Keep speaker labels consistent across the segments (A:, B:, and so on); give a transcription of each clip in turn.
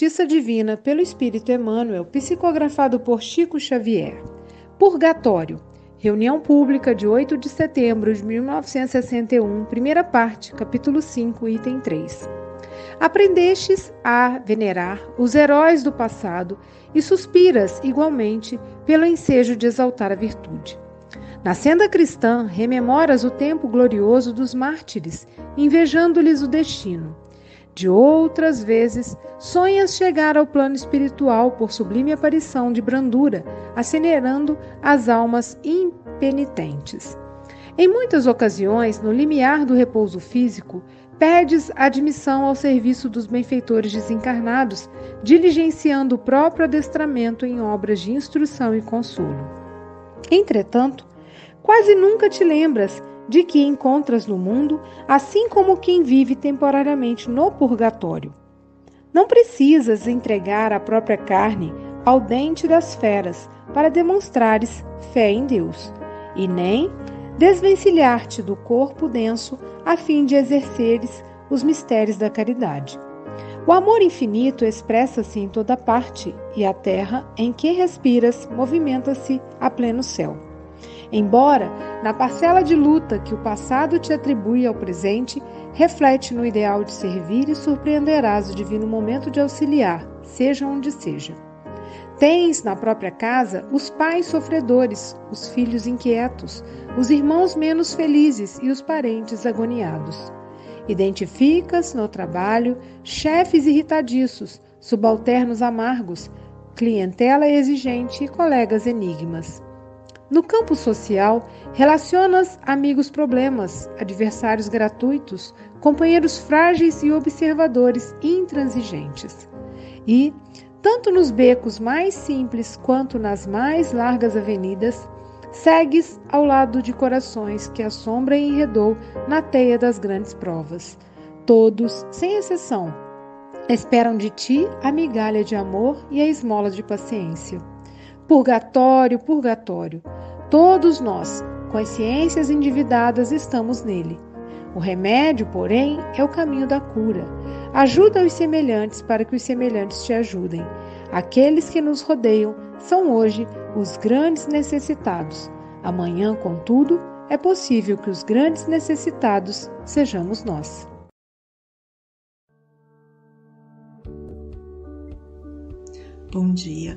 A: Justiça Divina pelo Espírito Emmanuel, psicografado por Chico Xavier. Purgatório. Reunião pública de 8 de setembro de 1961, primeira parte, capítulo 5, item 3. Aprendestes a venerar os heróis do passado e suspiras igualmente pelo ensejo de exaltar a virtude. Na senda cristã, rememoras o tempo glorioso dos mártires, invejando-lhes o destino de outras vezes, sonhas chegar ao plano espiritual por sublime aparição de brandura, acelerando as almas impenitentes. Em muitas ocasiões, no limiar do repouso físico, pedes admissão ao serviço dos benfeitores desencarnados, diligenciando o próprio adestramento em obras de instrução e consolo. Entretanto, quase nunca te lembras de que encontras no mundo, assim como quem vive temporariamente no purgatório. Não precisas entregar a própria carne ao dente das feras para demonstrares fé em Deus, e nem desvencilhar-te do corpo denso a fim de exerceres os mistérios da caridade. O amor infinito expressa-se em toda parte, e a terra em que respiras movimenta-se a pleno céu. Embora, na parcela de luta que o passado te atribui ao presente, reflete no ideal de servir e surpreenderás o divino momento de auxiliar, seja onde seja. Tens na própria casa os pais sofredores, os filhos inquietos, os irmãos menos felizes e os parentes agoniados. Identificas no trabalho chefes irritadiços, subalternos amargos, clientela exigente e colegas enigmas. No campo social, relacionas amigos problemas, adversários gratuitos, companheiros frágeis e observadores intransigentes. E, tanto nos becos mais simples quanto nas mais largas avenidas, segues ao lado de corações que a sombra enredou na teia das grandes provas. Todos, sem exceção, esperam de ti a migalha de amor e a esmola de paciência. Purgatório, purgatório. Todos nós, consciências endividadas, estamos nele. O remédio, porém, é o caminho da cura. Ajuda os semelhantes para que os semelhantes te ajudem. Aqueles que nos rodeiam são hoje os grandes necessitados. Amanhã, contudo, é possível que os grandes necessitados sejamos nós.
B: Bom dia,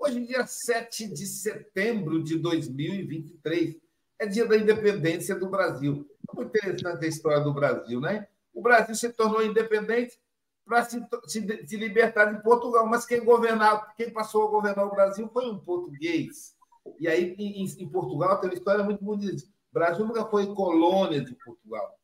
C: Hoje, dia 7 de setembro de 2023, é dia da independência do Brasil. É muito interessante a história do Brasil, né? O Brasil se tornou independente para se, se, se, libertar de Portugal, mas quem governava, quem passou a governar o Brasil foi um português. E aí, em, em Portugal, tem uma história muito bonita. O Brasil nunca foi colônia de Portugal.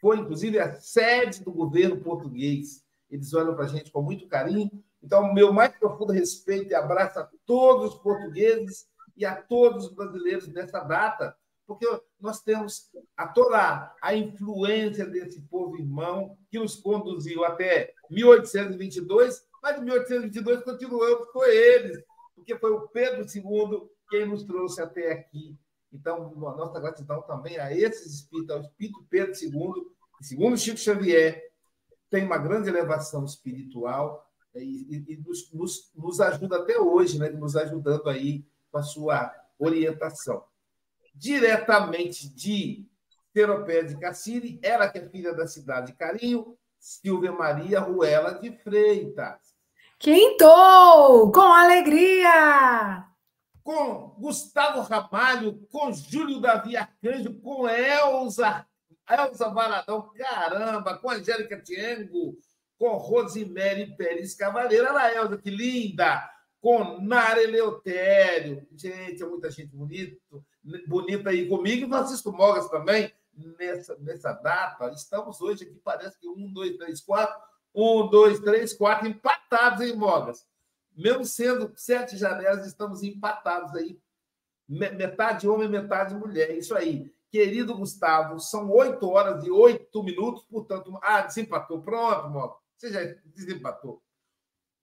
C: Foi, inclusive, a sede do governo português. Eles olham para a gente com muito carinho então, meu mais profundo respeito e abraço a todos os portugueses e a todos os brasileiros nessa data, porque nós temos a toda a influência desse povo irmão que nos conduziu até 1822, mas em 1822 continuamos com eles, porque foi o Pedro II quem nos trouxe até aqui. Então, nossa gratidão também a esses espíritos, ao Espírito Pedro II, e segundo Chico Xavier, tem uma grande elevação espiritual e, e, nos, nos, nos, ajuda até hoje, né? nos ajudando aí com a sua orientação. Diretamente de Seropé de Cassiri, ela que é filha da cidade de Carinho, Silvia Maria Ruela de Freitas.
A: Quintou! Com alegria!
C: Com Gustavo Ramalho, com Júlio Davi Arcanjo, com Elza, Elza Valadão, caramba, com Angélica Tiengo, com Rosemary Pérez Cavaleiro. Olha Elza, que linda! Com Nara Eleutério. Gente, é muita gente bonita, bonita aí comigo. E Francisco Mogas também, nessa, nessa data. Estamos hoje aqui, parece que um, dois, três, quatro. Um, dois, três, quatro, empatados em Mogas. Mesmo sendo sete janelas, estamos empatados aí. Metade homem, metade mulher. Isso aí. Querido Gustavo, são oito horas e oito minutos, portanto. Ah, desempatou. Pronto, Mogas. Você já desempatou.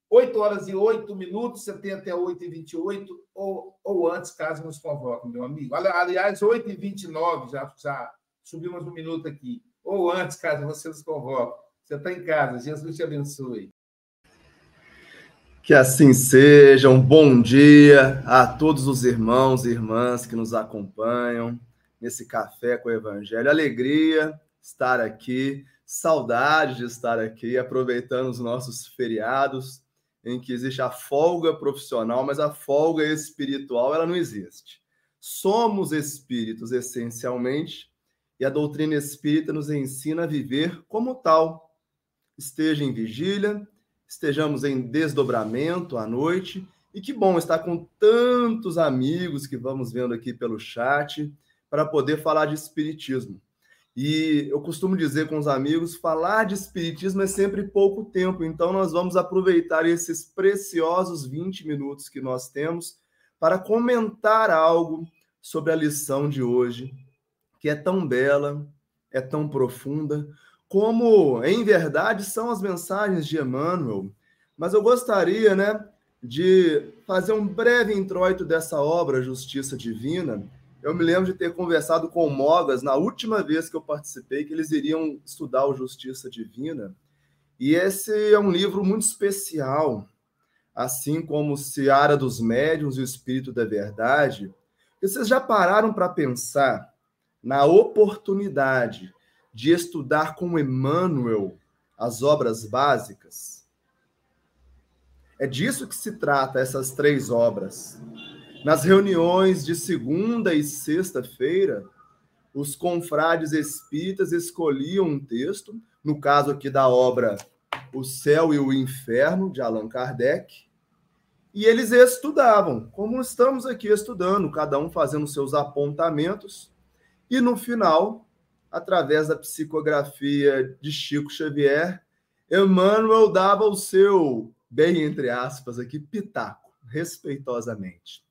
C: 8 horas e 8 minutos, você tem até 8 e 28, ou, ou antes, caso nos convoque, meu amigo. Aliás, 8 e 29, já, já subimos um minuto aqui. Ou antes, caso você nos convoque. Você está em casa, Jesus te abençoe.
D: Que assim seja. Um bom dia a todos os irmãos e irmãs que nos acompanham nesse café com o Evangelho. Alegria estar aqui, saudade de estar aqui, aproveitando os nossos feriados em que existe a folga profissional, mas a folga espiritual ela não existe. Somos espíritos essencialmente e a doutrina espírita nos ensina a viver como tal. Esteja em vigília, estejamos em desdobramento à noite e que bom estar com tantos amigos que vamos vendo aqui pelo chat para poder falar de espiritismo. E eu costumo dizer com os amigos, falar de espiritismo é sempre pouco tempo, então nós vamos aproveitar esses preciosos 20 minutos que nós temos para comentar algo sobre a lição de hoje, que é tão bela, é tão profunda, como em verdade são as mensagens de Emmanuel. Mas eu gostaria, né, de fazer um breve introito dessa obra Justiça Divina eu me lembro de ter conversado com o Mogas na última vez que eu participei, que eles iriam estudar o Justiça Divina. E esse é um livro muito especial, assim como Seara dos Médiuns e o Espírito da Verdade. Vocês já pararam para pensar na oportunidade de estudar com Emmanuel as obras básicas? É disso que se trata essas três obras. Nas reuniões de segunda e sexta-feira, os confrades espíritas escolhiam um texto, no caso aqui da obra O Céu e o Inferno, de Allan Kardec, e eles estudavam, como estamos aqui estudando, cada um fazendo seus apontamentos, e no final, através da psicografia de Chico Xavier, Emmanuel dava o seu, bem entre aspas aqui, pitaco, respeitosamente.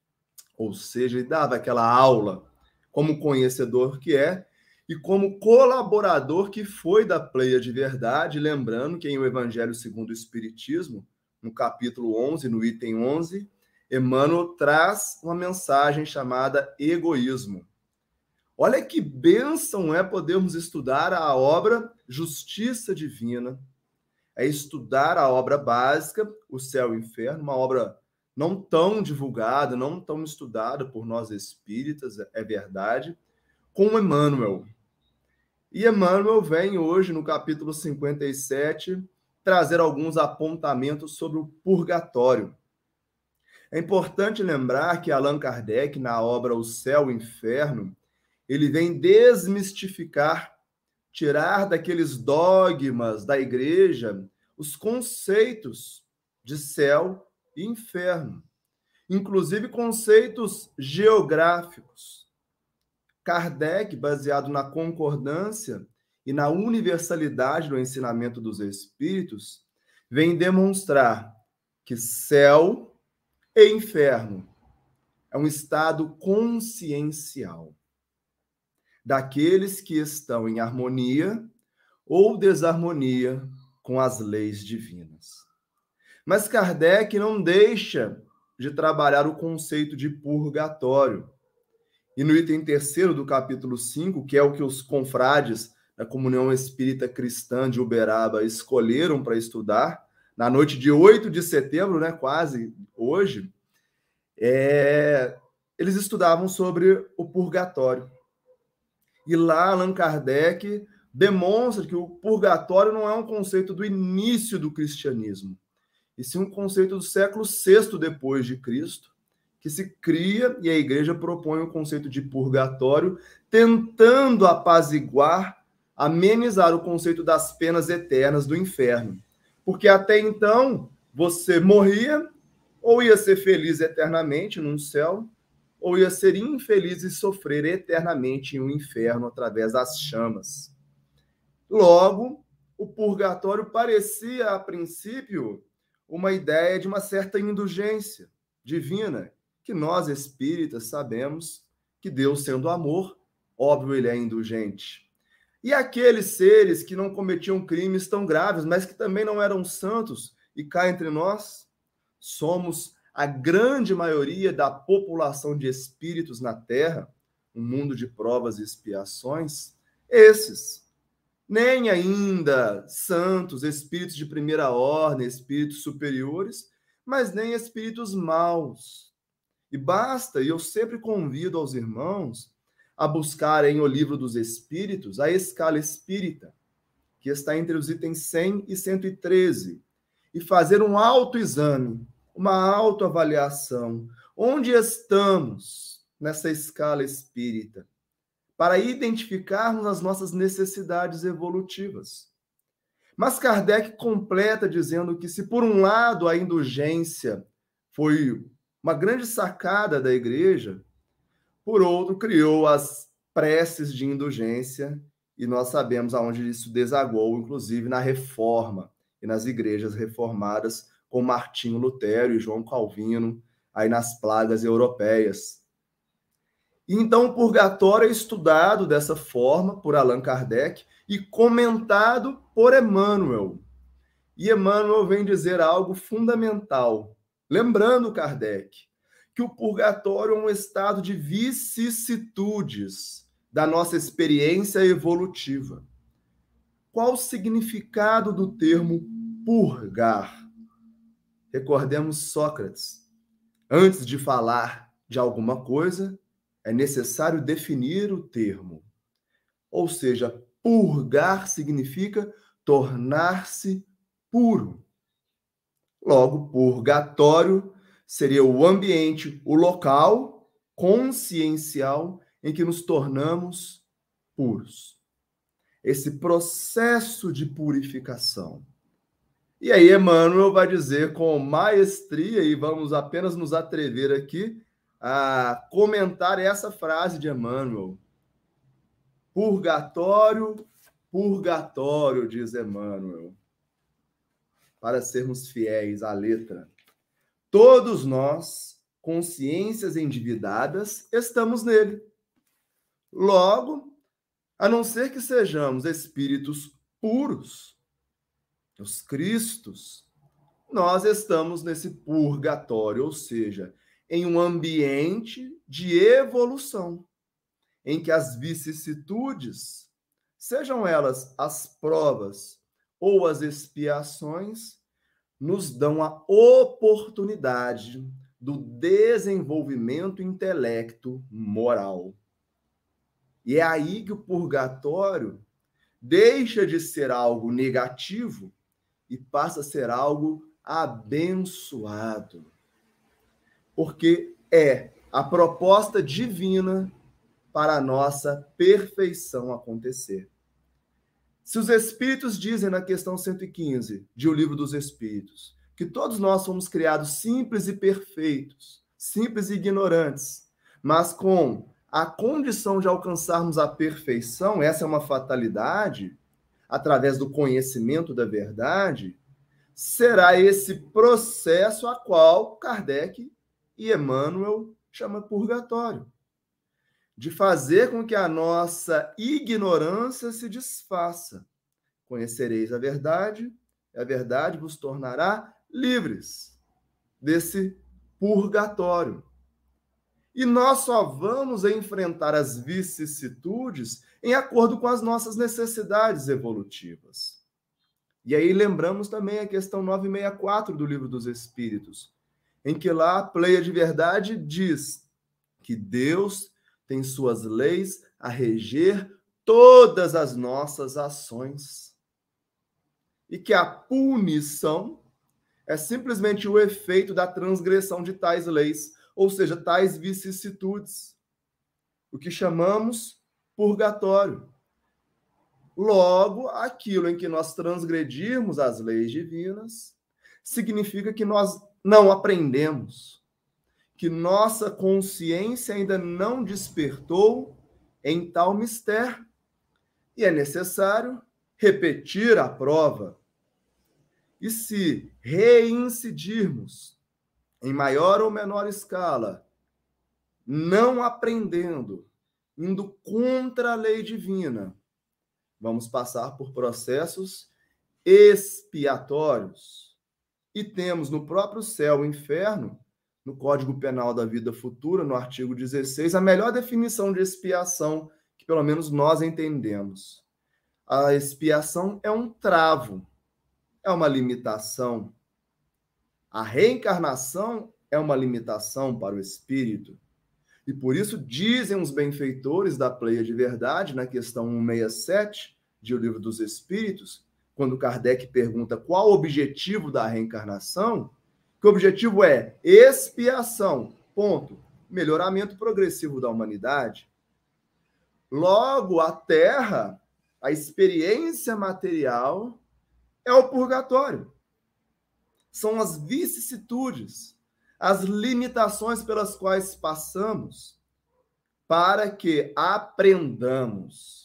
D: Ou seja, ele dava aquela aula como conhecedor que é e como colaborador que foi da Pleia de Verdade, lembrando que em o Evangelho segundo o Espiritismo, no capítulo 11, no item 11, Emmanuel traz uma mensagem chamada egoísmo. Olha que bênção é podermos estudar a obra Justiça Divina, é estudar a obra básica, O Céu e o Inferno, uma obra não tão divulgado, não tão estudado por nós espíritas, é verdade, com Emmanuel. E Emmanuel vem hoje, no capítulo 57, trazer alguns apontamentos sobre o purgatório. É importante lembrar que Allan Kardec, na obra O Céu e o Inferno, ele vem desmistificar, tirar daqueles dogmas da igreja os conceitos de céu e inferno, inclusive conceitos geográficos. Kardec, baseado na concordância e na universalidade do ensinamento dos espíritos, vem demonstrar que céu e inferno é um estado consciencial daqueles que estão em harmonia ou desarmonia com as leis divinas. Mas Kardec não deixa de trabalhar o conceito de purgatório. E no item terceiro do capítulo 5, que é o que os confrades da Comunhão Espírita Cristã de Uberaba escolheram para estudar, na noite de 8 de setembro, né, quase hoje, é, eles estudavam sobre o purgatório. E lá Allan Kardec demonstra que o purgatório não é um conceito do início do cristianismo, e sim um conceito do século VI depois de Cristo, que se cria e a igreja propõe o conceito de purgatório, tentando apaziguar, amenizar o conceito das penas eternas do inferno. Porque até então você morria ou ia ser feliz eternamente num céu, ou ia ser infeliz e sofrer eternamente em um inferno através das chamas. Logo, o purgatório parecia, a princípio, uma ideia de uma certa indulgência divina, que nós espíritas sabemos que Deus, sendo amor, óbvio, ele é indulgente. E aqueles seres que não cometiam crimes tão graves, mas que também não eram santos, e cá entre nós, somos a grande maioria da população de espíritos na Terra, um mundo de provas e expiações, esses nem ainda santos, espíritos de primeira ordem, espíritos superiores, mas nem espíritos maus. E basta, e eu sempre convido aos irmãos a buscarem o livro dos Espíritos, a escala espírita, que está entre os itens 100 e 113, e fazer um autoexame, uma autoavaliação. Onde estamos nessa escala espírita? Para identificarmos as nossas necessidades evolutivas. Mas Kardec completa dizendo que, se por um lado a indulgência foi uma grande sacada da igreja, por outro, criou as preces de indulgência, e nós sabemos aonde isso desagou, inclusive na reforma e nas igrejas reformadas, com Martinho Lutero e João Calvino, aí nas plagas europeias, então, o purgatório é estudado dessa forma por Allan Kardec e comentado por Emmanuel. E Emmanuel vem dizer algo fundamental, lembrando Kardec que o purgatório é um estado de vicissitudes da nossa experiência evolutiva. Qual o significado do termo purgar? Recordemos Sócrates. Antes de falar de alguma coisa, é necessário definir o termo. Ou seja, purgar significa tornar-se puro. Logo, purgatório seria o ambiente, o local consciencial em que nos tornamos puros. Esse processo de purificação. E aí, Emmanuel vai dizer com maestria, e vamos apenas nos atrever aqui, a comentar essa frase de Emmanuel. Purgatório, purgatório, diz Emmanuel, para sermos fiéis à letra. Todos nós, consciências endividadas, estamos nele. Logo, a não ser que sejamos espíritos puros, os Cristos, nós estamos nesse purgatório, ou seja, em um ambiente de evolução, em que as vicissitudes, sejam elas as provas ou as expiações, nos dão a oportunidade do desenvolvimento intelecto moral. E é aí que o purgatório deixa de ser algo negativo e passa a ser algo abençoado porque é a proposta divina para a nossa perfeição acontecer. Se os Espíritos dizem na questão 115 de O Livro dos Espíritos que todos nós somos criados simples e perfeitos, simples e ignorantes, mas com a condição de alcançarmos a perfeição, essa é uma fatalidade, através do conhecimento da verdade, será esse processo a qual Kardec e Emmanuel chama purgatório de fazer com que a nossa ignorância se desfaça. Conhecereis a verdade, e a verdade vos tornará livres desse purgatório. E nós só vamos enfrentar as vicissitudes em acordo com as nossas necessidades evolutivas. E aí lembramos também a questão 964 do Livro dos Espíritos, em que lá a pleia de verdade diz que Deus tem suas leis a reger todas as nossas ações. E que a punição é simplesmente o efeito da transgressão de tais leis, ou seja, tais vicissitudes, o que chamamos purgatório. Logo, aquilo em que nós transgredirmos as leis divinas significa que nós não aprendemos, que nossa consciência ainda não despertou em tal mistério, e é necessário repetir a prova. E se reincidirmos em maior ou menor escala, não aprendendo, indo contra a lei divina, vamos passar por processos expiatórios. E temos no próprio céu o inferno, no Código Penal da Vida Futura, no artigo 16, a melhor definição de expiação que pelo menos nós entendemos. A expiação é um travo, é uma limitação. A reencarnação é uma limitação para o espírito. E por isso dizem os benfeitores da pleia de verdade, na questão 167 de O Livro dos Espíritos, quando Kardec pergunta qual o objetivo da reencarnação, que o objetivo é expiação, ponto. Melhoramento progressivo da humanidade. Logo, a Terra, a experiência material, é o purgatório. São as vicissitudes as limitações pelas quais passamos, para que aprendamos,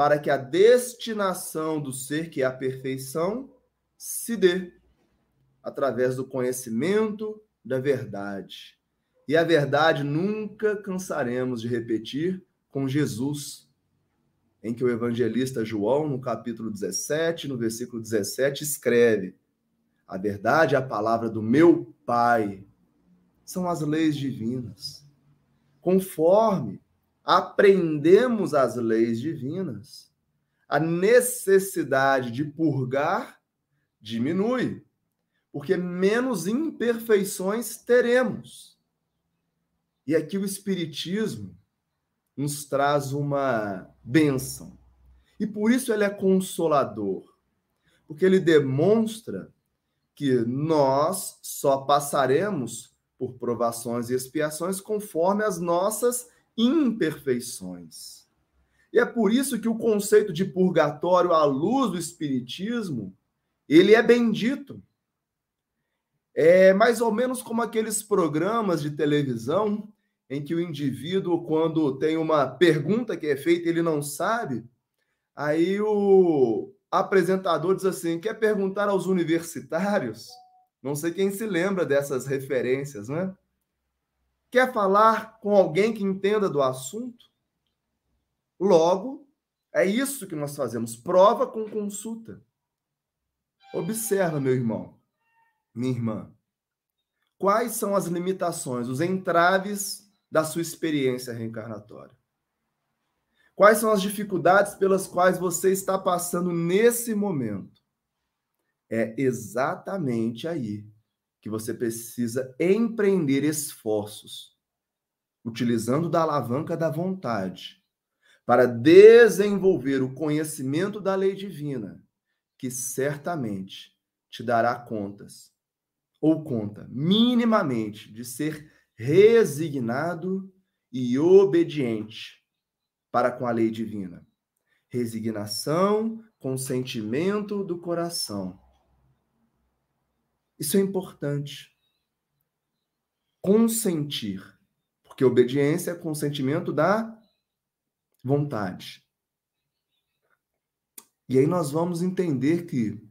D: para que a destinação do ser, que é a perfeição, se dê através do conhecimento da verdade. E a verdade nunca cansaremos de repetir com Jesus, em que o evangelista João, no capítulo 17, no versículo 17, escreve: a verdade é a palavra do meu Pai. São as leis divinas. Conforme aprendemos as leis divinas, a necessidade de purgar diminui, porque menos imperfeições teremos. E aqui o Espiritismo nos traz uma bênção. E por isso ele é consolador, porque ele demonstra que nós só passaremos por provações e expiações conforme as nossas imperfeições. E é por isso que o conceito de purgatório à luz do espiritismo, ele é bendito. É mais ou menos como aqueles programas de televisão em que o indivíduo, quando tem uma pergunta que é feita, ele não sabe, aí o, apresentador diz assim: quer perguntar aos universitários? Não sei quem se lembra dessas referências, né? Quer falar com alguém que entenda do assunto? Logo, é isso que nós fazemos: prova com consulta. Observa, meu irmão, minha irmã, quais são as limitações, os entraves da sua experiência reencarnatória. Quais são as dificuldades pelas quais você está passando nesse momento? É exatamente aí que você precisa empreender esforços, utilizando da alavanca da vontade, para desenvolver o conhecimento da lei divina, que certamente te dará contas, ou conta, minimamente, de ser resignado e obediente para com a lei divina. Resignação, consentimento do coração. Isso é importante. Consentir. Porque obediência é consentimento da vontade. E aí nós vamos entender que,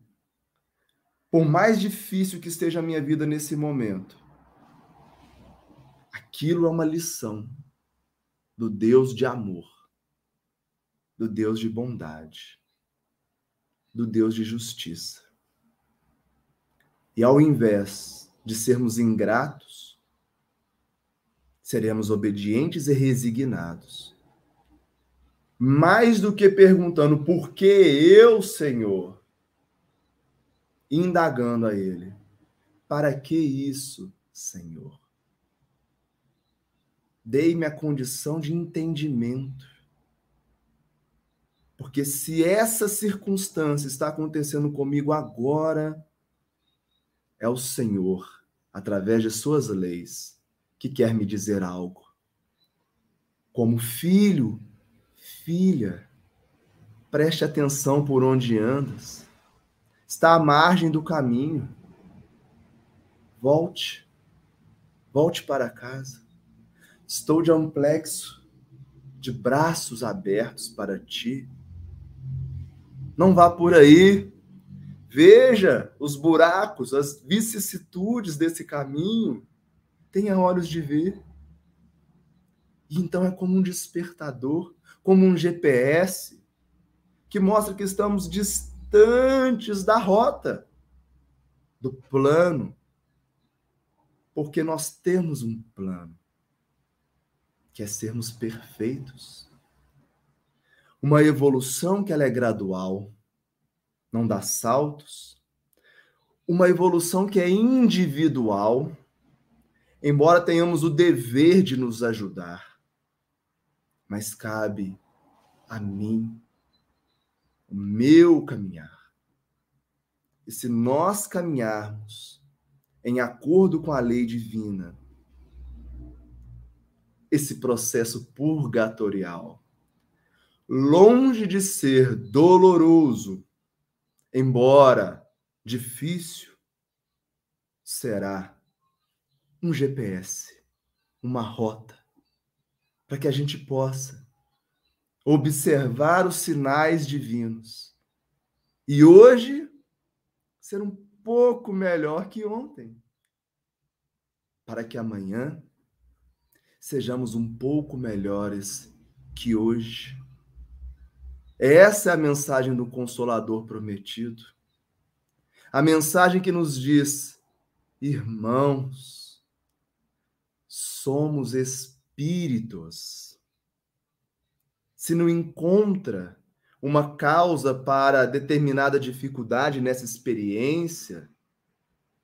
D: por mais difícil que esteja a minha vida nesse momento, aquilo é uma lição do Deus de amor do Deus de bondade, do Deus de justiça. E ao invés de sermos ingratos, seremos obedientes e resignados. Mais do que perguntando por que eu, Senhor, indagando a Ele, para que isso, Senhor? Dei-me a condição de entendimento. Porque se essa circunstância está acontecendo comigo agora, é o Senhor, através de suas leis, que quer me dizer algo. Como filho, filha, preste atenção por onde andas. Está à margem do caminho. Volte. Volte para casa. Estou de amplexo, de braços abertos para ti. Não vá por aí Veja os buracos, as vicissitudes desse caminho. Tenha olhos de ver. E então é como um despertador, como um GPS, que mostra que estamos distantes da rota, do plano. Porque nós temos um plano, que é sermos perfeitos. Uma evolução que ela é gradual não dá saltos, uma evolução que é individual, embora tenhamos o dever de nos ajudar, mas cabe a mim o meu caminhar. E se nós caminharmos em acordo com a lei divina, esse processo purgatorial, longe de ser doloroso, embora difícil, será um GPS, uma rota, para que a gente possa observar os sinais divinos e hoje ser um pouco melhor que ontem, para que amanhã sejamos um pouco melhores que hoje. Essa é a mensagem do Consolador prometido. A mensagem que nos diz: irmãos, somos espíritos. Se não encontra uma causa para determinada dificuldade nessa experiência,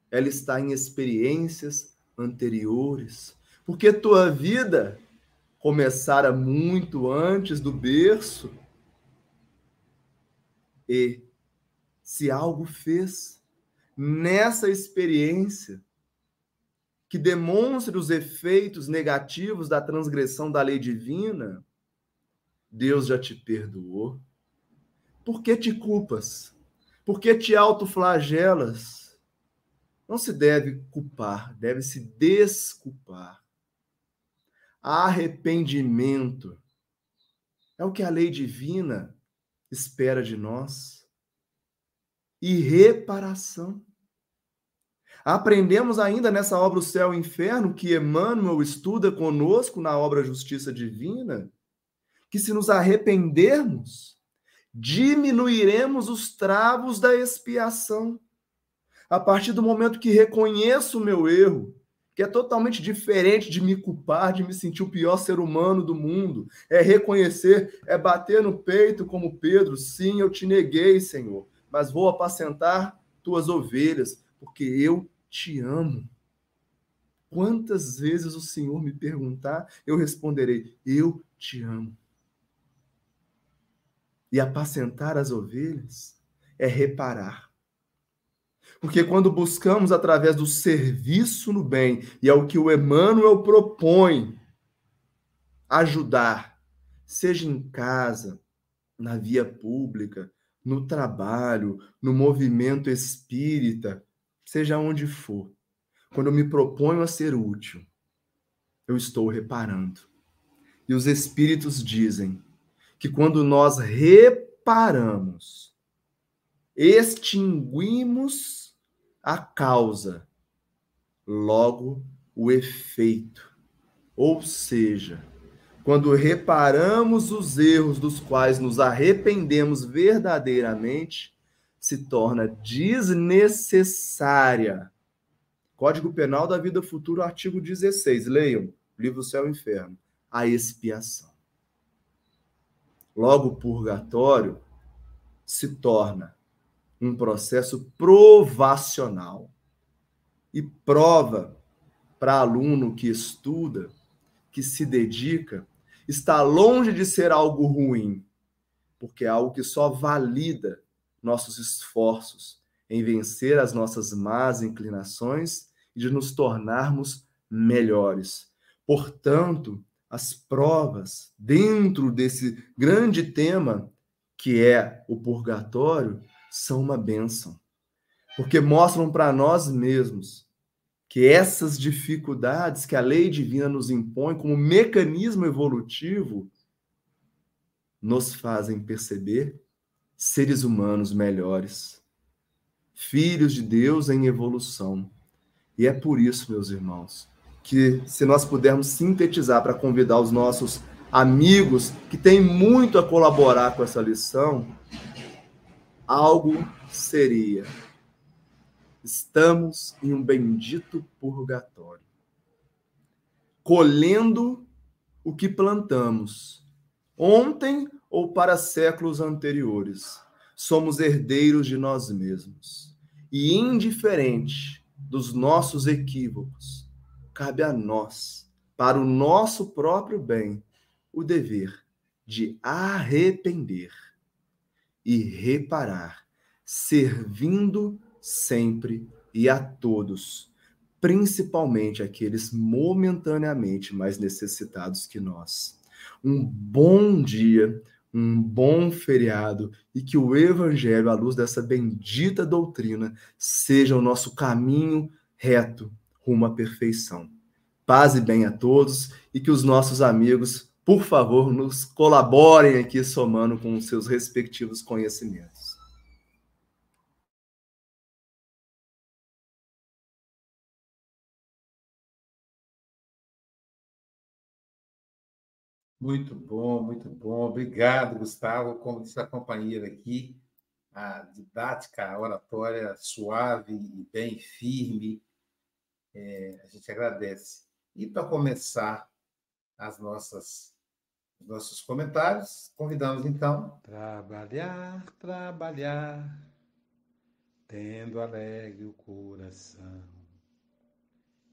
D: ela está em experiências anteriores. Porque tua vida começara muito antes do berço e se algo fez nessa experiência que demonstre os efeitos negativos da transgressão da lei divina, Deus já te perdoou. Por que te culpas? Por que te autoflagelas? Não se deve culpar, deve se desculpar. Arrependimento é o que a lei divina espera de nós. E reparação. Aprendemos ainda nessa obra O Céu e o Inferno, que Emmanuel estuda conosco na obra Justiça Divina, que se nos arrependermos, diminuiremos os travos da expiação. A partir do momento que reconheço o meu erro, que é totalmente diferente de me culpar, de me sentir o pior ser humano do mundo. É reconhecer, é bater no peito como Pedro, sim, eu te neguei, Senhor, mas vou apacentar tuas ovelhas, porque eu te amo. Quantas vezes o Senhor me perguntar, eu responderei: Eu te amo. E apacentar as ovelhas é reparar. Porque quando buscamos através do serviço no bem, e é o que o Emmanuel propõe, ajudar, seja em casa, na via pública, no trabalho, no movimento espírita, seja onde for. Quando eu me proponho a ser útil, eu estou reparando. E os espíritos dizem que quando nós reparamos, extinguimos a causa, logo o efeito. Ou seja, quando reparamos os erros dos quais nos arrependemos verdadeiramente, se torna desnecessária Código Penal da Vida Futura, artigo 16. Leiam, livro Céu e Inferno. A expiação. Logo, o purgatório se torna um processo provacional e prova para aluno que estuda, que se dedica, está longe de ser algo ruim, porque é algo que só valida nossos esforços em vencer as nossas más inclinações e de nos tornarmos melhores. Portanto, as provas dentro desse grande tema que é o purgatório são uma bênção, porque mostram para nós mesmos que essas dificuldades que a lei divina nos impõe como mecanismo evolutivo nos fazem perceber seres humanos melhores, filhos de Deus em evolução. E é por isso, meus irmãos, que se nós pudermos sintetizar para convidar os nossos amigos que têm muito a colaborar com essa lição, algo seria: estamos em um bendito purgatório, colhendo o que plantamos ontem ou para séculos anteriores. Somos herdeiros de nós mesmos. E indiferente dos nossos equívocos, cabe a nós, para o nosso próprio bem, o dever de arrepender e reparar, servindo sempre e a todos, principalmente aqueles momentaneamente mais necessitados que nós. Um bom dia, um bom feriado e que o Evangelho, à luz dessa bendita doutrina, seja o nosso caminho reto rumo à perfeição. Paz e bem a todos e que os nossos amigos por favor, nos colaborem aqui somando com os seus respectivos conhecimentos.
C: Muito bom, muito bom. Obrigado, Gustavo, como disse a companheira aqui, a didática, a oratória suave e bem firme. É, a gente agradece. E para começar as nossas os nossos comentários. Convidamos então.
E: Trabalhar, trabalhar, tendo alegre o coração,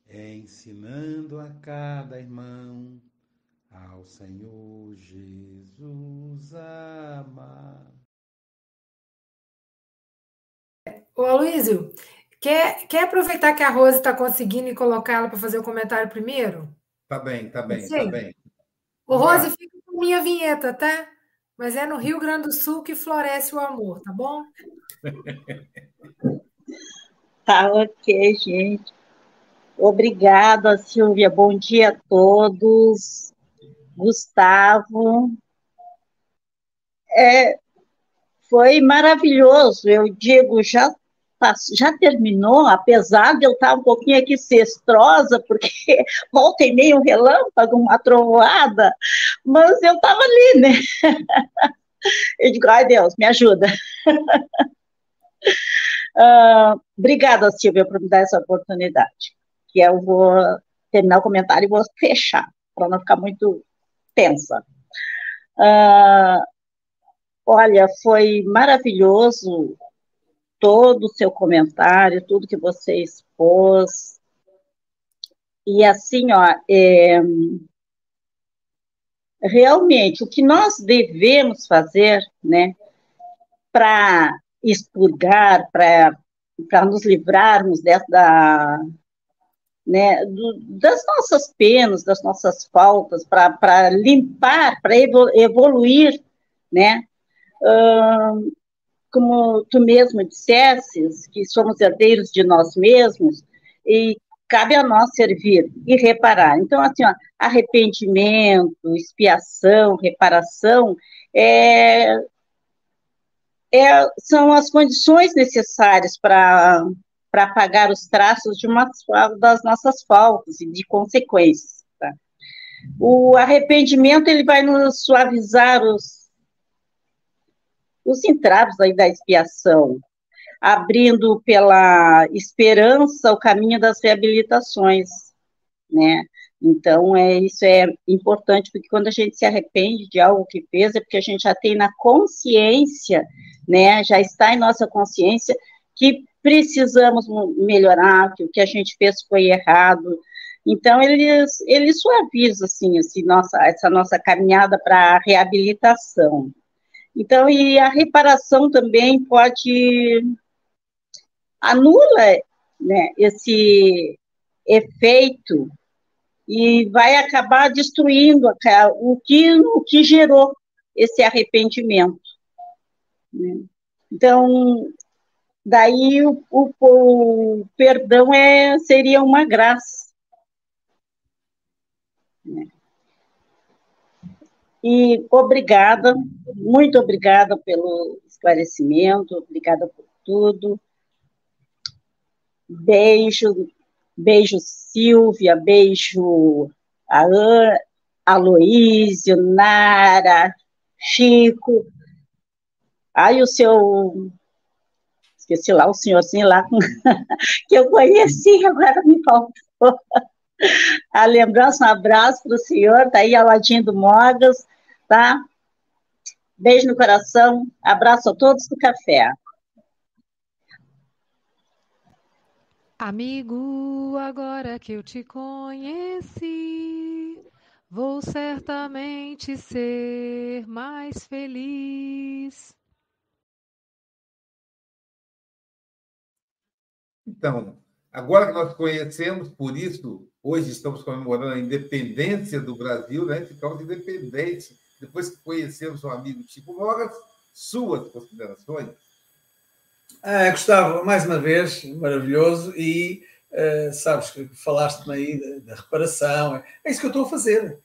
E: ensinando a cada irmão ao Senhor Jesus amar.
A: Ô, Aloysio, quer, quer aproveitar que a Rose está conseguindo e colocá-la para fazer o comentário primeiro?
C: Tá bem, tá bem, Sim. tá bem.
A: Ô, Rose, fica minha vinheta, tá? Mas é no Rio Grande do Sul que floresce o amor, tá bom?
F: Tá ok, gente. Obrigada, Silvia. Bom dia a todos. Gustavo. É, foi maravilhoso. Eu digo, já já terminou, apesar de eu estar um pouquinho aqui cestrosa, porque volta e meio um relâmpago, uma trovoada, mas eu estava ali, né? Eu digo, ai Deus, me ajuda. Uh, obrigada, Silvia, por me dar essa oportunidade. Que eu vou terminar o comentário e vou fechar, para não ficar muito tensa. Uh, olha, foi maravilhoso todo o seu comentário, tudo que você expôs. E assim, ó, é, realmente, o que nós devemos fazer, né, para expurgar, para nos livrarmos dessa, né, do, das nossas penas, das nossas faltas, para limpar, para evoluir, né, uh, como tu mesmo dissesses, que somos herdeiros de nós mesmos, e cabe a nós servir e reparar. Então, assim, ó, arrependimento, expiação, reparação, é, é, são as condições necessárias para para pagar os traços de uma das nossas faltas e de consequências. Tá? O arrependimento ele vai nos suavizar os os entraves aí da expiação. abrindo pela esperança o caminho das reabilitações, né? Então, é, isso é importante, porque quando a gente se arrepende de algo que fez, é porque a gente já tem na consciência, né, já está em nossa consciência, que precisamos melhorar, que o que a gente fez foi errado. Então, eles, eles suavizam, assim, assim nossa, essa nossa caminhada para a reabilitação. Então, e a reparação também pode anula né, esse efeito e vai acabar destruindo o que, o que gerou esse arrependimento. Né? Então, daí o, o, o, perdão é, seria uma graça. Né? E obrigada, muito obrigada pelo esclarecimento, obrigada por tudo. Beijo, beijo Silvia, beijo a Aloísio, Nara, Chico. Aí o seu. Esqueci lá, o senhorzinho lá que eu conheci, agora me faltou. A lembrança, um abraço para o senhor, tá aí ao ladinho do Mogas, tá? Beijo no coração, abraço a todos do café.
A: Amigo, agora que eu te conheci, vou certamente ser mais feliz.
C: Então, agora que nós conhecemos, por isso, hoje estamos comemorando a independência do Brasil, né? Ficamos independentes. Depois que conhecemos o amigo Chico Mogas, suas considerações?
G: Ah, Gustavo, mais uma vez, maravilhoso, e uh, sabes que falaste-me aí da, da, reparação, é isso que eu estou a fazer.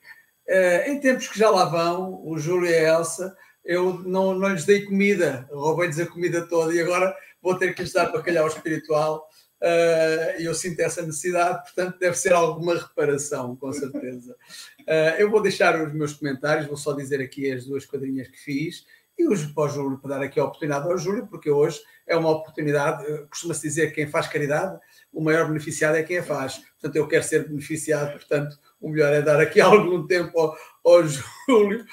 G: Uh, em tempos que já lá vão, o Júlio e a Elsa, eu não, não lhes dei comida, roubei-lhes a comida toda e agora vou ter que lhes dar bacalhau espiritual uh, eu sinto essa necessidade, portanto deve ser alguma reparação, com certeza. Uh, eu vou deixar os meus comentários, vou só dizer aqui as duas quadrinhas que fiz e os para o Júlio, para dar aqui a oportunidade ao Júlio, porque hoje é uma oportunidade, eh, costuma-se dizer que quem faz caridade, o maior beneficiado é quem a faz. Portanto, eu quero ser beneficiado, portanto, o melhor é dar aqui algum tempo ao, ao Júlio.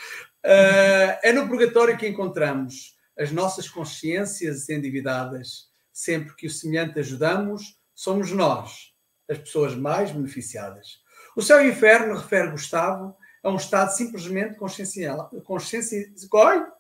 G: Uh, é no purgatório que encontramos as nossas consciências endividadas. Sempre que o semelhante ajudamos, somos nós as pessoas mais beneficiadas. O céu e o inferno, refere Gustavo, é um estado simplesmente consciencial.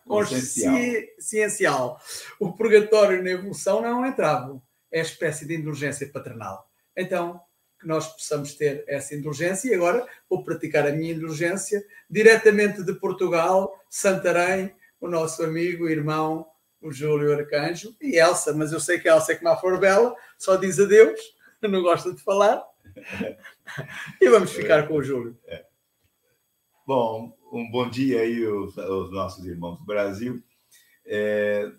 G: Consciencial. consciencial. O purgatório na evolução não é um entrave, é a espécie de indulgência paternal. Então, que nós possamos ter essa indulgência, e agora vou praticar a minha indulgência diretamente de Portugal, Santarém, o nosso amigo, irmão, o Júlio Arcanjo, e Elsa, mas eu sei que Elsa é como a for bela, só diz adeus, não gosta de falar. E vamos ficar com o Júlio. É.
H: Bom, um bom dia aí aos, aos nossos irmãos do Brasil. É,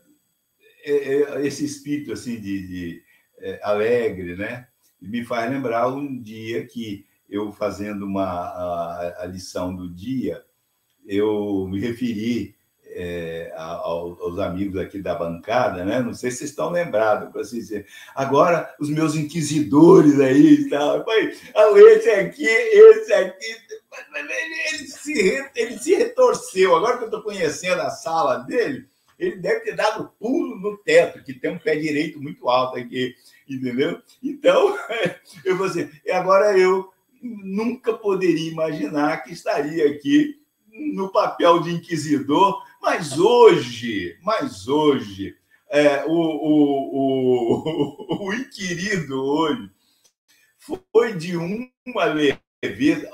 H: é, é, esse espírito assim de, de é, alegre, né, me faz lembrar um dia que eu fazendo uma a, a lição do dia, eu me referi é, aos amigos aqui da bancada, né? Não sei se vocês estão lembrados, assim dizer. Agora, os meus inquisidores aí e tal. esse aqui, esse aqui. Ele se, ele se retorceu. Agora que eu estou conhecendo a sala dele, ele deve ter dado pulo no teto, que tem um pé direito muito alto aqui, entendeu? Então, eu vou assim, agora eu nunca poderia imaginar que estaria aqui no papel de inquisidor mas hoje, mas hoje, é, o, o, o, o inquirido hoje foi de uma leveza.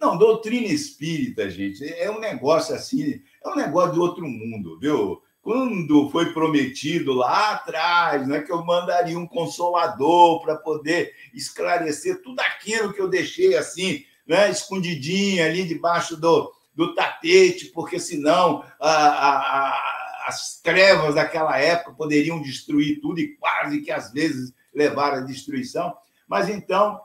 H: Não, doutrina espírita, gente, é um negócio assim, é um negócio de outro mundo, viu? Quando foi prometido lá atrás, né, que eu mandaria um consolador para poder esclarecer tudo aquilo que eu deixei assim, né, escondidinho ali debaixo do, do tapete, porque senão a, a, a, as trevas daquela época poderiam destruir tudo e quase que às vezes levar à destruição. Mas então,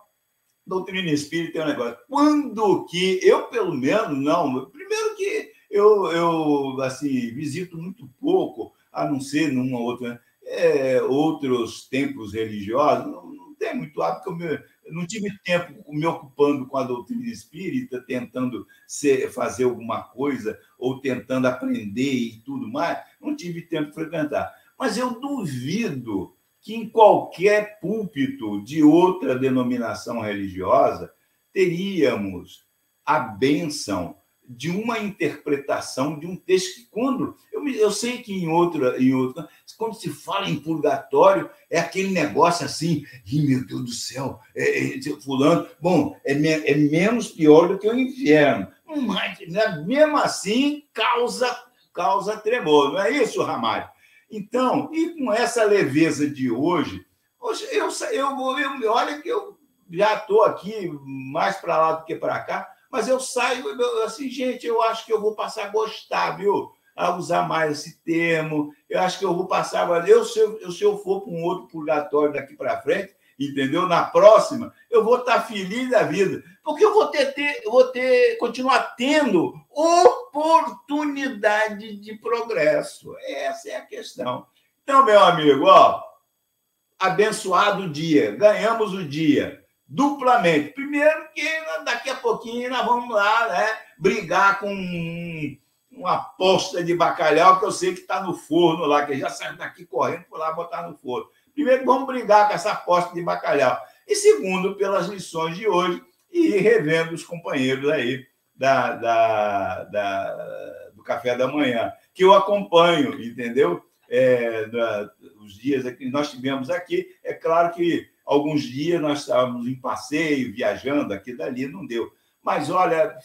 H: doutrina espírita é um negócio. Quando que eu, pelo menos, não. Primeiro que eu, eu assim, visito muito pouco, a não ser numa outra. é, outros templos religiosos, não, não tem muito hábito, eu, eu não tive tempo me ocupando com a doutrina espírita, tentando ser, fazer alguma coisa, ou tentando aprender e tudo mais, não tive tempo de frequentar. Mas eu duvido que em qualquer púlpito de outra denominação religiosa teríamos a bênção de uma interpretação de um texto que, quando. Eu, eu sei que em outra, em outra. Quando se fala em purgatório, é aquele negócio assim, meu Deus do céu, é, é, fulano. Bom, é, é menos pior do que o inferno. Mas, né, mesmo assim, causa, causa tremor, não é isso, Ramalho? Então, e com essa leveza de hoje, hoje eu, eu, eu, olha que eu já estou aqui mais para lá do que para cá, mas eu saio assim, gente, eu acho que eu vou passar a gostar, viu? A usar mais esse termo. Eu acho que eu vou passar. Eu, se eu, se eu for para um outro purgatório daqui para frente, entendeu? Na próxima, eu vou estar feliz da vida, porque eu vou ter, ter, eu vou ter, continuar tendo oportunidade de progresso. Essa é a questão. Então, meu amigo, ó, abençoado dia, ganhamos o dia duplamente. Primeiro, que daqui a pouquinho nós vamos lá, né, brigar com uma posta de bacalhau que eu sei que está no forno lá, que já saiu daqui correndo por lá botar no forno. Primeiro, vamos brigar com essa posta de bacalhau. E segundo, pelas lições de hoje e revendo os companheiros aí da, da, da do café da manhã, que eu acompanho, entendeu? É, os dias que nós tivemos aqui, é claro que Alguns dias nós estávamos em passeio, viajando aqui dali, não deu. Mas olha,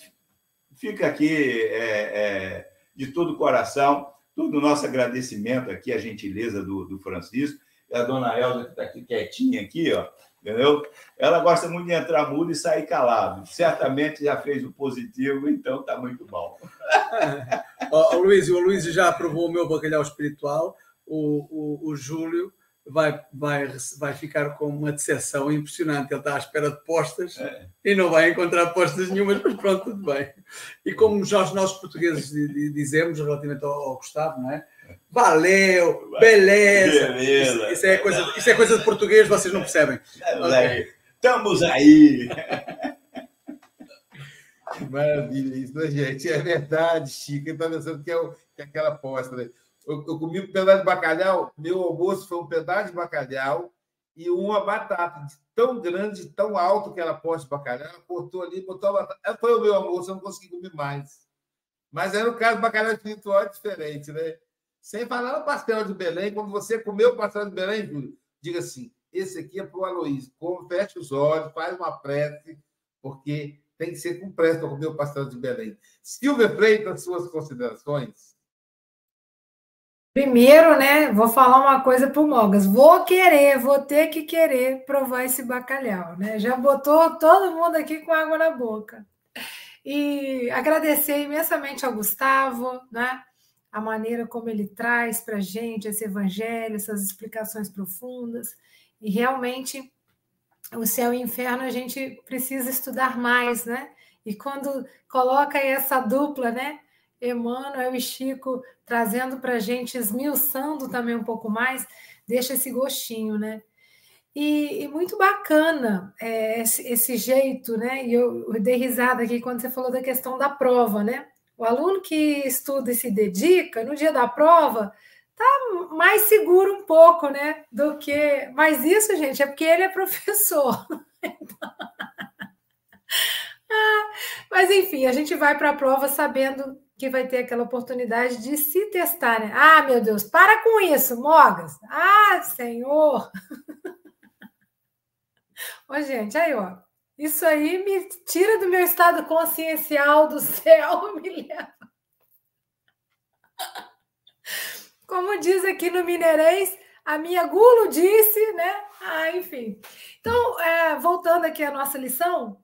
H: fica aqui é, é, de todo o coração, todo o nosso agradecimento aqui, a gentileza do, do Francisco, e a dona Elza, que está aqui quietinha aqui, ó, entendeu? Ela gosta muito de entrar muda e sair calado. Certamente já fez o positivo, então está muito bom.
G: o, Luiz, o Luiz já aprovou o meu bacalhau espiritual, o, o, o Júlio vai, vai, vai ficar com uma decepção impressionante. Ele está à espera de postas é. e não vai encontrar postas nenhumas, mas pronto, tudo bem. E como já os nossos portugueses dizemos relativamente ao, ao Gustavo, não é? Valeu, beleza. beleza. Isso, isso, é coisa, isso é coisa de português, vocês não percebem.
H: Okay. Estamos aí.
C: Maravilha isso, né, gente? É verdade, Chico. Ele está pensando que é, o, que é aquela aposta, né? Eu, eu comi um pedaço de bacalhau, meu almoço foi um pedaço de bacalhau e uma batata tão grande, tão alto que ela posta de bacalhau, cortou ali, botou a batata. Foi o meu almoço, eu não consegui comer mais. Mas aí, no caso, bacalhau espiritual diferente, né? Sem falar no pastel de Belém, quando você comeu o pastel de Belém, Júlio, diga assim: esse aqui é para o Aloysio. Os olhos, faz uma prece, porque tem que ser com prece para comer o pastel de Belém. Silvia Freitas, suas considerações.
A: Primeiro, né, vou falar uma coisa para o Mogas. Vou querer, vou ter que querer provar esse bacalhau, né? Já botou todo mundo aqui com água na boca. E agradecer imensamente ao Gustavo, né? A maneira como ele traz para gente esse evangelho, essas explicações profundas. E realmente, o céu e o inferno a gente precisa estudar mais, né? E quando coloca essa dupla, né? Emmanuel e Chico trazendo para a gente, esmiuçando também um pouco mais, deixa esse gostinho, né? E, e muito bacana é, esse, esse, jeito, né? E eu, eu dei risada aqui quando você falou da questão da prova, né? O aluno que estuda e se dedica, no dia da prova, tá mais seguro um pouco, né? Do que. Mas isso, gente, é porque ele é professor. mas enfim, a gente vai para a prova sabendo que vai ter aquela oportunidade de se testar, né? Ah, meu Deus, para com isso, Mogas. Ah, Senhor. Ô, gente, aí, ó. Isso aí me tira do meu estado consciencial do céu, me leva. Como diz aqui no Mineirês, a minha gulo disse, né? Ah, enfim. Então, é, voltando aqui à nossa lição,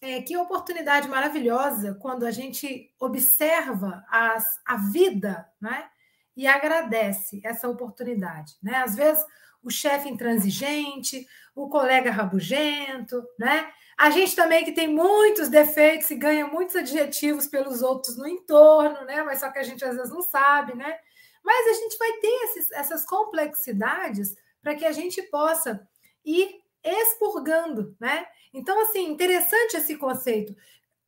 A: é, que oportunidade maravilhosa quando a gente observa as, a vida né, e agradece essa oportunidade. Né? Às vezes, o chefe intransigente, o colega rabugento, né? A gente também que tem muitos defeitos e ganha muitos adjetivos pelos outros no entorno, né? Mas só que a gente às vezes não sabe, né? Mas a gente vai ter esses, essas complexidades para que a gente possa ir expurgando, né? Então, assim, interessante esse conceito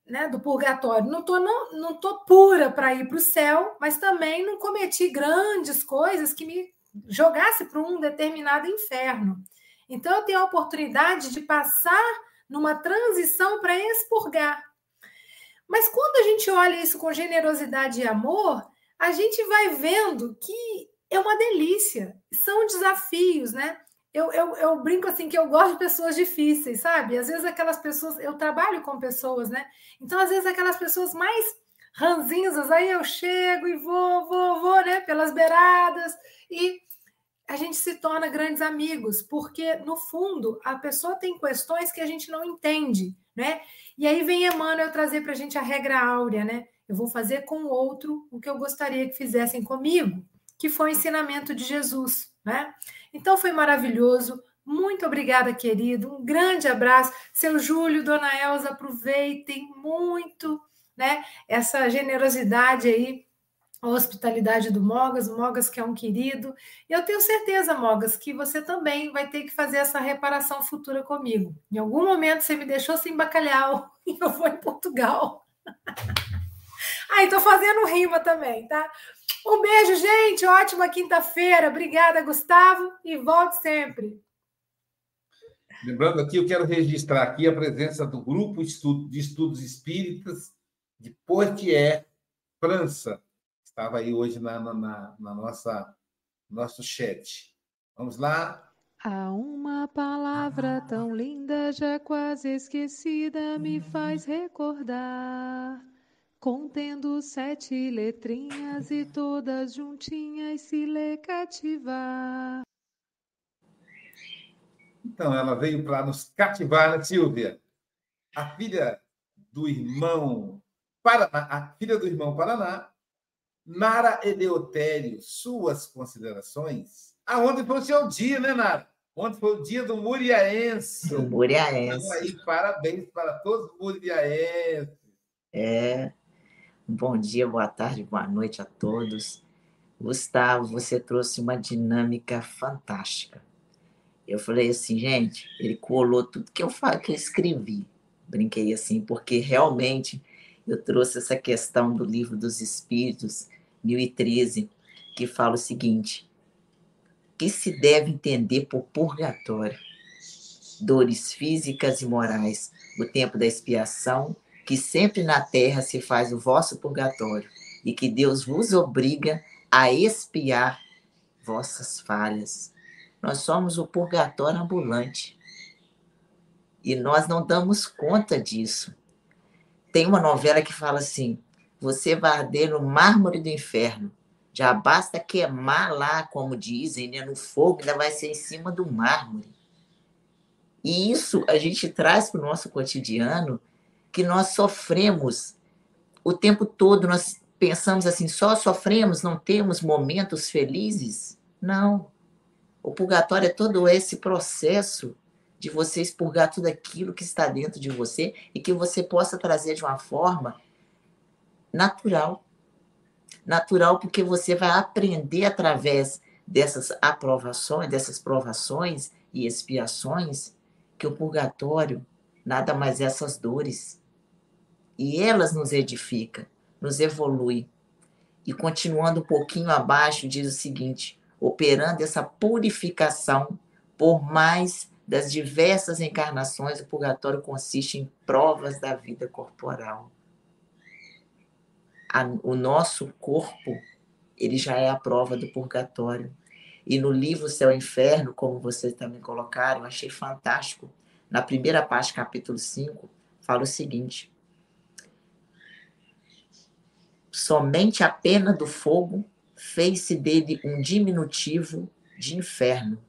A: né, do purgatório. Não tô, não, não tô pura para ir para o céu, mas também não cometi grandes coisas que me jogasse para um determinado inferno. Então, eu tenho a oportunidade de passar numa transição para expurgar. Mas quando a gente olha isso com generosidade e amor, a gente vai vendo que é uma delícia, são desafios, né? Eu, eu, eu, brinco assim que eu gosto de pessoas difíceis, sabe? Às vezes aquelas pessoas, eu trabalho com pessoas, né? Então, às vezes, aquelas pessoas mais ranzinzas, aí eu chego e vou, vou, vou, né? Pelas beiradas, e a gente se torna grandes amigos, porque, no fundo, a pessoa tem questões que a gente não entende, né? E aí vem Emmanuel trazer para a gente a regra áurea, né? Eu vou fazer com o outro o que eu gostaria que fizessem comigo, que foi o ensinamento de Jesus, né? Então foi maravilhoso. Muito obrigada, querido. Um grande abraço. Seu Júlio, Dona Elza, aproveitem muito né, essa generosidade aí, a hospitalidade do Mogas, o Mogas que é um querido. E eu tenho certeza, Mogas, que você também vai ter que fazer essa reparação futura comigo. Em algum momento você me deixou sem bacalhau e eu vou em Portugal. Aí, estou fazendo rima também, tá? Um beijo, gente. Ótima quinta-feira. Obrigada, Gustavo. E volte sempre.
C: Lembrando aqui, eu quero registrar aqui a presença do Grupo de Estudos Espíritas de Poitiers, França. Estava aí hoje na, na, na nossa nosso chat. Vamos lá.
A: Há uma palavra tão linda, já quase esquecida, me faz recordar contendo sete letrinhas e todas juntinhas se lê cativar.
C: Então, ela veio para nos cativar, né, Silvia? A filha do irmão Paraná, a filha do irmão Paraná, Nara Eleutério, suas considerações. Ah, ontem foi o seu dia, né, Nara? Ontem foi o dia do Muriaense.
I: Do Muriaense.
C: Então, aí, parabéns para todos os Muriaenses.
I: É, Bom dia, boa tarde, boa noite a todos. Gustavo, você trouxe uma dinâmica fantástica. Eu falei assim, gente, ele colou tudo que eu, que eu escrevi. Brinquei assim, porque realmente eu trouxe essa questão do livro dos Espíritos, 1013, que fala o seguinte: que se deve entender por purgatório? Dores físicas e morais, o tempo da expiação que sempre na terra se faz o vosso purgatório e que Deus vos obriga a expiar vossas falhas. Nós somos o purgatório ambulante e nós não damos conta disso. Tem uma novela que fala assim: você vai arder no mármore do inferno. Já basta queimar lá, como dizem, né, no fogo, ainda vai ser em cima do mármore. E isso a gente traz para o nosso cotidiano que nós sofremos o tempo todo, nós pensamos assim, só sofremos, não temos momentos felizes? Não. O purgatório é todo esse processo de você expurgar tudo aquilo que está dentro de você e que você possa trazer de uma forma natural. Natural porque você vai aprender através dessas aprovações, dessas provações e expiações que o purgatório nada mais é essas dores e elas nos edificam, nos evolui. E continuando um pouquinho abaixo, diz o seguinte: operando essa purificação por mais das diversas encarnações, o purgatório consiste em provas da vida corporal. A, o nosso corpo, ele já é a prova do purgatório. E no livro Céu e Inferno, como vocês também colocaram, eu achei fantástico. Na primeira parte, capítulo 5, fala o seguinte: somente a pena do fogo fez-se dele um diminutivo de inferno,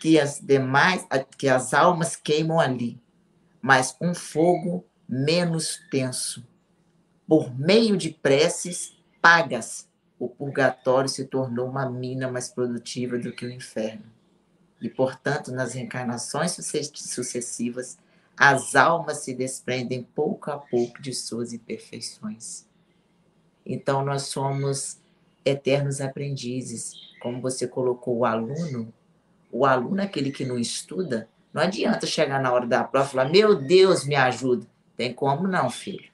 I: que as demais, que as almas queimam ali, mas um fogo menos tenso. Por meio de preces pagas, o purgatório se tornou uma mina mais produtiva do que o inferno. E, portanto, nas reencarnações sucessivas, as almas se desprendem pouco a pouco de suas imperfeições. Então, nós somos eternos aprendizes. Como você colocou o aluno, o aluno é aquele que não estuda, não adianta chegar na hora da prova e falar: Meu Deus, me ajuda. Tem como não, filho.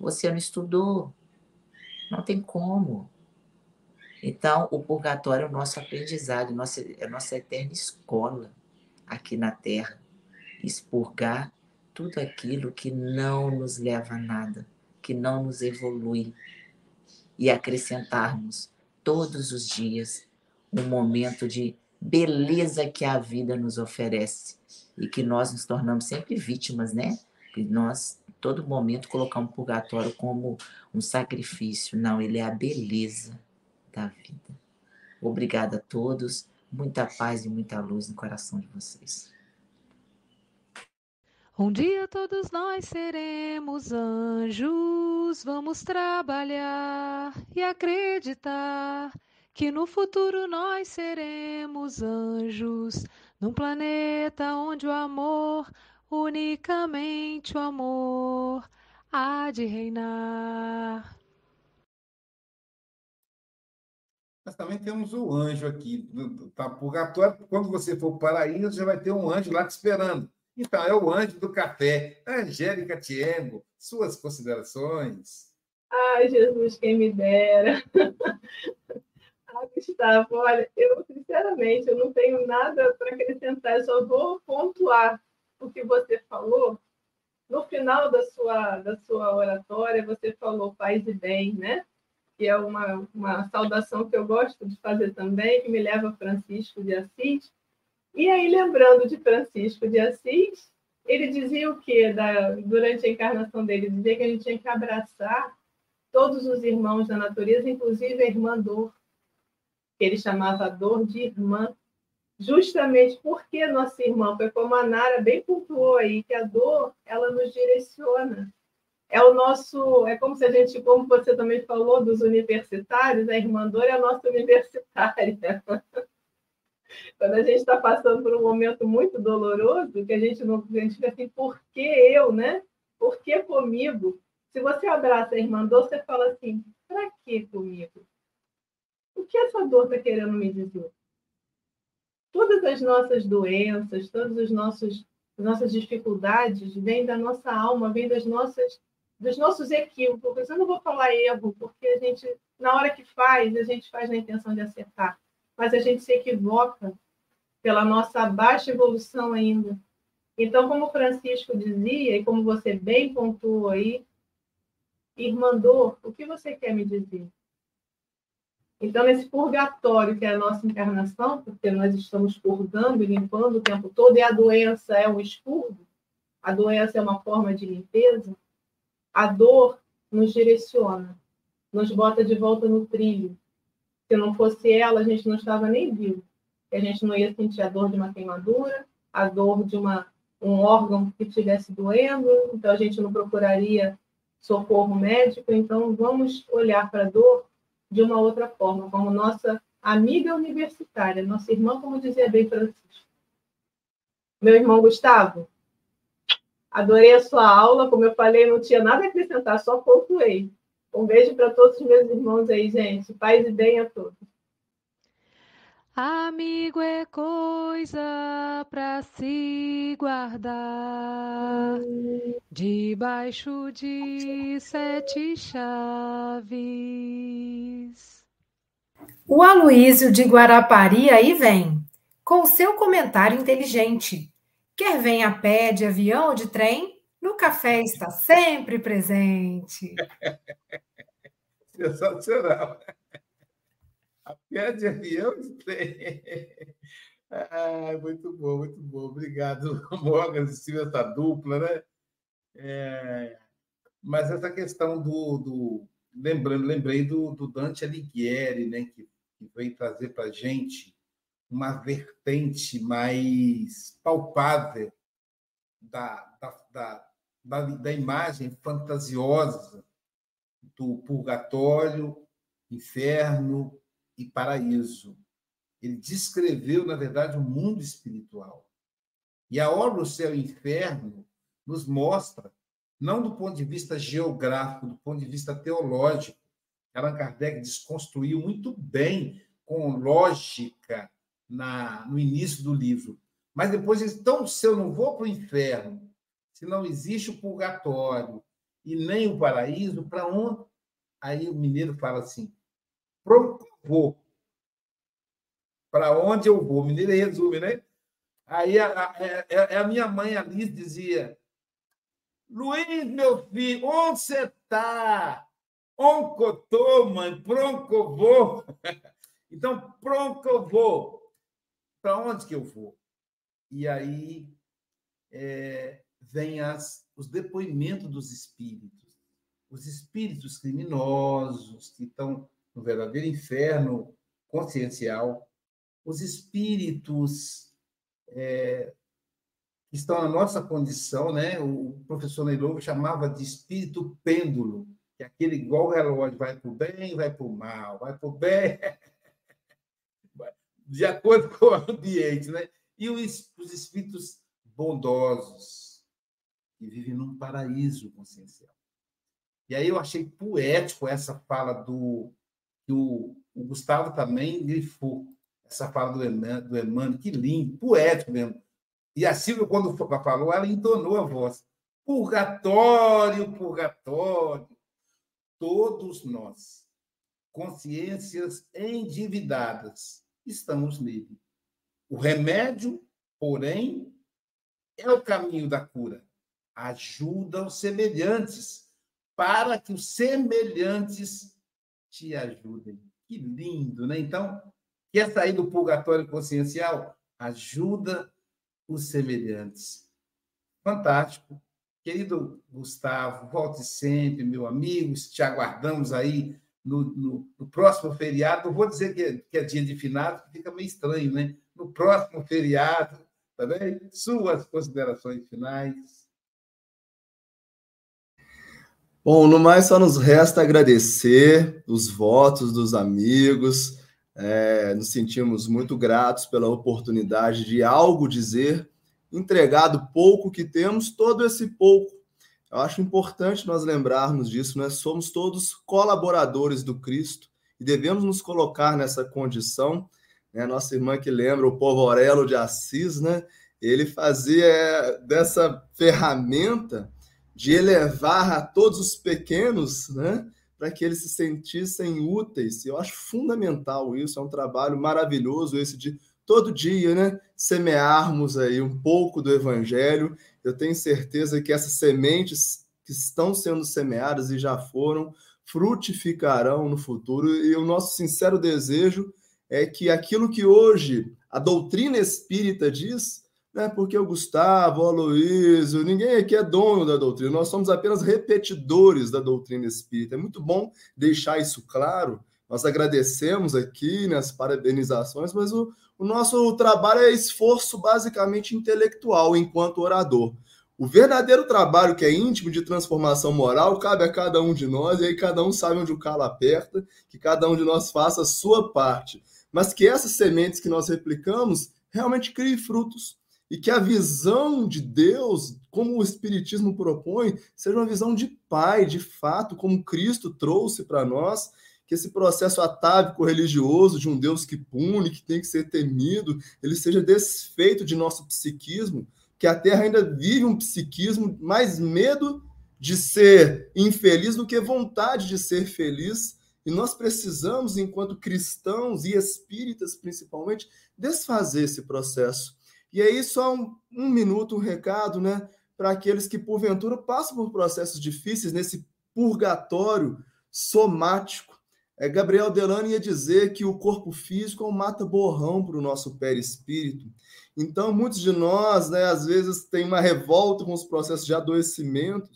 I: Você não estudou. Não tem como. Então, o purgatório é o nosso aprendizado, é a nossa eterna escola aqui na Terra. Expurgar tudo aquilo que não nos leva a nada, que não nos evolui. E acrescentarmos todos os dias um momento de beleza que a vida nos oferece e que nós nos tornamos sempre vítimas, né? Nós, todo momento, colocamos o purgatório como um sacrifício. Não, ele é a beleza da vida. Obrigada a todos. Muita paz e muita luz no coração de vocês.
A: Um dia todos nós seremos anjos, vamos trabalhar e acreditar que no futuro nós seremos anjos, num planeta onde o amor, unicamente o amor, há de reinar.
C: Nós também temos o anjo aqui, tá purgatório. Quando você for para o paraíso, já vai ter um anjo lá te esperando. Então, é o anjo do café. Angélica Tiengo, suas considerações.
J: Ai, Jesus, quem me dera. Ah, Gustavo, olha, eu sinceramente eu não tenho nada para acrescentar, eu só vou pontuar o que você falou. No final da sua, da sua oratória, você falou paz e bem, né? Que é uma, uma saudação que eu gosto de fazer também, que me leva a Francisco de Assis. E aí, lembrando de Francisco de Assis, ele dizia o quê? Da, durante a encarnação dele, dizia que a gente tinha que abraçar todos os irmãos da natureza, inclusive a irmã dor que ele chamava dor de irmã, justamente porque nossa irmã, foi como a Nara bem pontuou aí, que a dor, ela nos direciona. É o nosso, é como se a gente, como você também falou dos universitários, a irmã dor é a nossa universitária. Quando a gente está passando por um momento muito doloroso, que a gente não a gente fica assim, por que eu, né? Por que comigo? Se você abraça a irmã dor, você fala assim, para que comigo? O que essa dor está querendo me dizer? Todas as nossas doenças, todas as nossas, nossas dificuldades vêm da nossa alma, vêm das nossas, dos nossos equívocos. Eu não vou falar erro, porque a gente, na hora que faz, a gente faz na intenção de acertar, mas a gente se equivoca pela nossa baixa evolução ainda. Então, como Francisco dizia, e como você bem pontuou aí, irmã dor, o que você quer me dizer? Então, nesse purgatório, que é a nossa encarnação, porque nós estamos purgando e limpando o tempo todo, e a doença é um expurgo, a doença é uma forma de limpeza, a dor nos direciona, nos bota de volta no trilho. Se não fosse ela, a gente não estava nem vivo. A gente não ia sentir a dor de uma queimadura, a dor de uma, um órgão que estivesse doendo, então a gente não procuraria socorro médico. Então, vamos olhar para a dor de uma outra forma, como nossa amiga universitária, nossa irmã, como dizia bem Francisco. Meu irmão Gustavo, adorei a sua aula, como eu falei, não tinha nada a acrescentar, só concluí. Um beijo para todos os meus irmãos aí, gente. Paz e bem a todos.
A: Amigo é coisa para se guardar debaixo de sete chaves.
K: O Aloísio de Guarapari aí vem, com seu comentário inteligente. Quer venha a pé, de avião ou de trem, no café está sempre presente.
C: Sensacional pé de avião de trem. Ah, muito bom, muito bom. Obrigado, Morgan, assistiu essa dupla, né? É, mas essa questão do. do lembrando, lembrei do, do Dante Alighieri, né? Que, que veio trazer para a gente uma vertente mais palpável da, da, da, da, da imagem fantasiosa do purgatório, inferno, e paraíso. Ele descreveu, na verdade, o mundo espiritual. E a obra O Céu e o Inferno nos mostra, não do ponto de vista geográfico, do ponto de vista teológico, Allan Kardec desconstruiu muito bem, com lógica, na, no início do livro. Mas depois, então, se eu não vou para o inferno, se não existe o purgatório e nem o paraíso, para onde? Aí o mineiro fala assim: pronto, vou. Para onde eu vou? O mineiro resume, né? Aí a, a, a, é, é, a minha mãe Alice dizia: Luiz, meu filho, onde você está? Estou, mãe? Pronto, eu vou. Então, pronto, eu vou. Para onde que eu vou? E aí é, vem as, os depoimentos dos espíritos. Os espíritos criminosos que estão no verdadeiro inferno consciencial. Os espíritos é, que estão na nossa condição, né? O professor Neilovo chamava de espírito pêndulo, que é aquele igual o relógio, vai para o bem, vai para o mal, vai para o bem, de acordo com o ambiente, né? E os espíritos bondosos, que vivem num paraíso consciencial. E aí eu achei poético essa fala do que o, o Gustavo também grifou, essa fala do Emmanuel, do Emmanuel, que lindo, poético mesmo. E a Silvia, quando falou, ela entonou a voz. Purgatório, purgatório. Todos nós, consciências endividadas, estamos nele. O remédio, porém, é o caminho da cura. Ajuda os semelhantes, para que os semelhantes te ajudem. Que lindo, né? Então, quer sair do purgatório consciencial? Ajuda os semelhantes. Fantástico. Querido Gustavo, volte sempre, meu amigo. Te aguardamos aí no, no, no próximo feriado. Não vou dizer que é, que é dia de finado, fica meio estranho, né? No próximo feriado, tá bem? Suas considerações finais.
D: Bom, no mais, só nos resta agradecer os votos dos amigos. É, nos sentimos muito gratos pela oportunidade de algo dizer, entregado pouco que temos, todo esse pouco. Eu acho importante nós lembrarmos disso, né? Somos todos colaboradores do Cristo e devemos nos colocar nessa condição. Né? Nossa irmã que lembra, o povo Aurelo de Assis, né? Ele fazia dessa ferramenta de elevar a todos os pequenos, né? Para que eles se sentissem úteis. Eu acho fundamental isso, é um trabalho maravilhoso esse de todo dia, né? Semearmos aí um pouco do evangelho. Eu tenho certeza que essas sementes que estão sendo semeadas e já foram frutificarão no futuro. E o nosso sincero desejo é que aquilo que hoje a doutrina espírita diz né? porque o Gustavo, o Aloysio, ninguém aqui é dono da doutrina, nós somos apenas repetidores da doutrina espírita. É muito bom deixar isso claro. Nós agradecemos aqui nas né, parabenizações, mas o, o nosso trabalho é esforço basicamente intelectual enquanto orador. O verdadeiro trabalho que é íntimo de transformação moral cabe a cada um de nós, e aí cada um sabe onde o calo aperta, que cada um de nós faça a sua parte. Mas que essas sementes que nós replicamos realmente criem frutos e que a visão de Deus, como o Espiritismo propõe, seja uma visão de Pai, de fato, como Cristo trouxe para nós, que esse processo atávico religioso de um Deus que pune, que tem que ser temido, ele seja desfeito de nosso psiquismo, que a Terra ainda vive um psiquismo mais medo de ser infeliz do que vontade de ser feliz. E nós precisamos, enquanto cristãos e espíritas principalmente, desfazer esse processo e aí, só um, um minuto, um recado, né? Para aqueles que, porventura, passam por processos difíceis nesse purgatório somático. É, Gabriel Delano ia dizer que o corpo físico é um mata-borrão para o nosso perispírito. Então, muitos de nós, né, às vezes, tem uma revolta com os processos de adoecimento,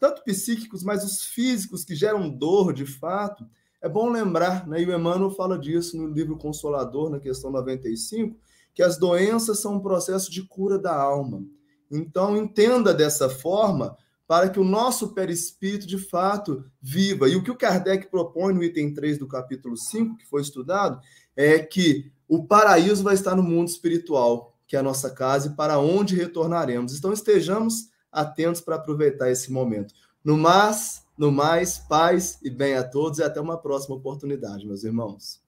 D: tanto psíquicos, mas os físicos que geram dor de fato. É bom lembrar, né, e o Emmanuel fala disso no livro Consolador, na questão 95, que as doenças são um processo de cura da alma. Então, entenda dessa forma para que o nosso perispírito, de fato, viva. E o que o Kardec propõe no item 3 do capítulo 5, que foi estudado, é que o paraíso vai estar no mundo espiritual, que é a nossa casa, e para onde retornaremos. Então, estejamos atentos para aproveitar esse momento. No mais, No mais, paz e bem a todos e até uma próxima oportunidade, meus irmãos.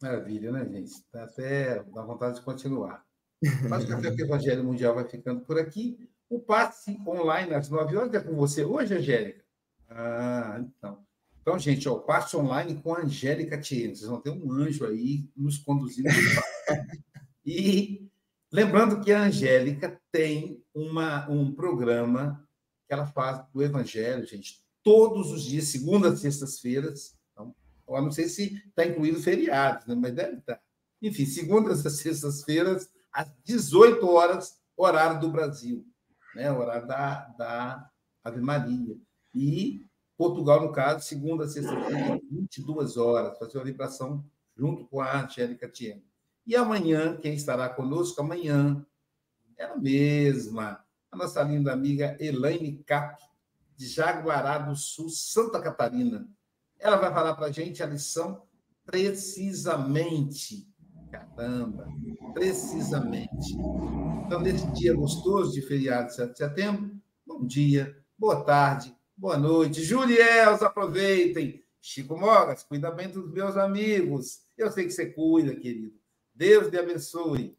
C: Maravilha, né, gente? Tá até dá vontade de continuar. Mas o Café com o Evangelho Mundial vai ficando por aqui. O passe online às 9 horas é com você hoje, Angélica? Ah, então. Então, gente, ó, o passe online com a Angélica Tiene. Vocês vão ter um anjo aí nos conduzindo. e lembrando que a Angélica tem uma, um programa que ela faz do Evangelho, gente, todos os dias, segundas e sextas-feiras. Eu não sei se está incluído feriados, né? mas deve estar. Tá. Enfim, segundas e sextas-feiras, às 18 horas, horário do Brasil, né? horário da, da Ave Maria. E Portugal, no caso, segunda a sexta-feira, 22 horas, fazer uma vibração junto com a Angélica Tiene. E amanhã, quem estará conosco amanhã, ela mesma, a nossa linda amiga Elaine Cap, de Jaguará do Sul, Santa Catarina. Ela vai falar para a gente a lição precisamente Caramba, precisamente. Então, nesse dia gostoso de feriado de 7 de setembro, bom dia, boa tarde, boa noite. Juliels, aproveitem. Chico Mogas, cuida bem dos meus amigos. Eu sei que você cuida, querido. Deus te abençoe.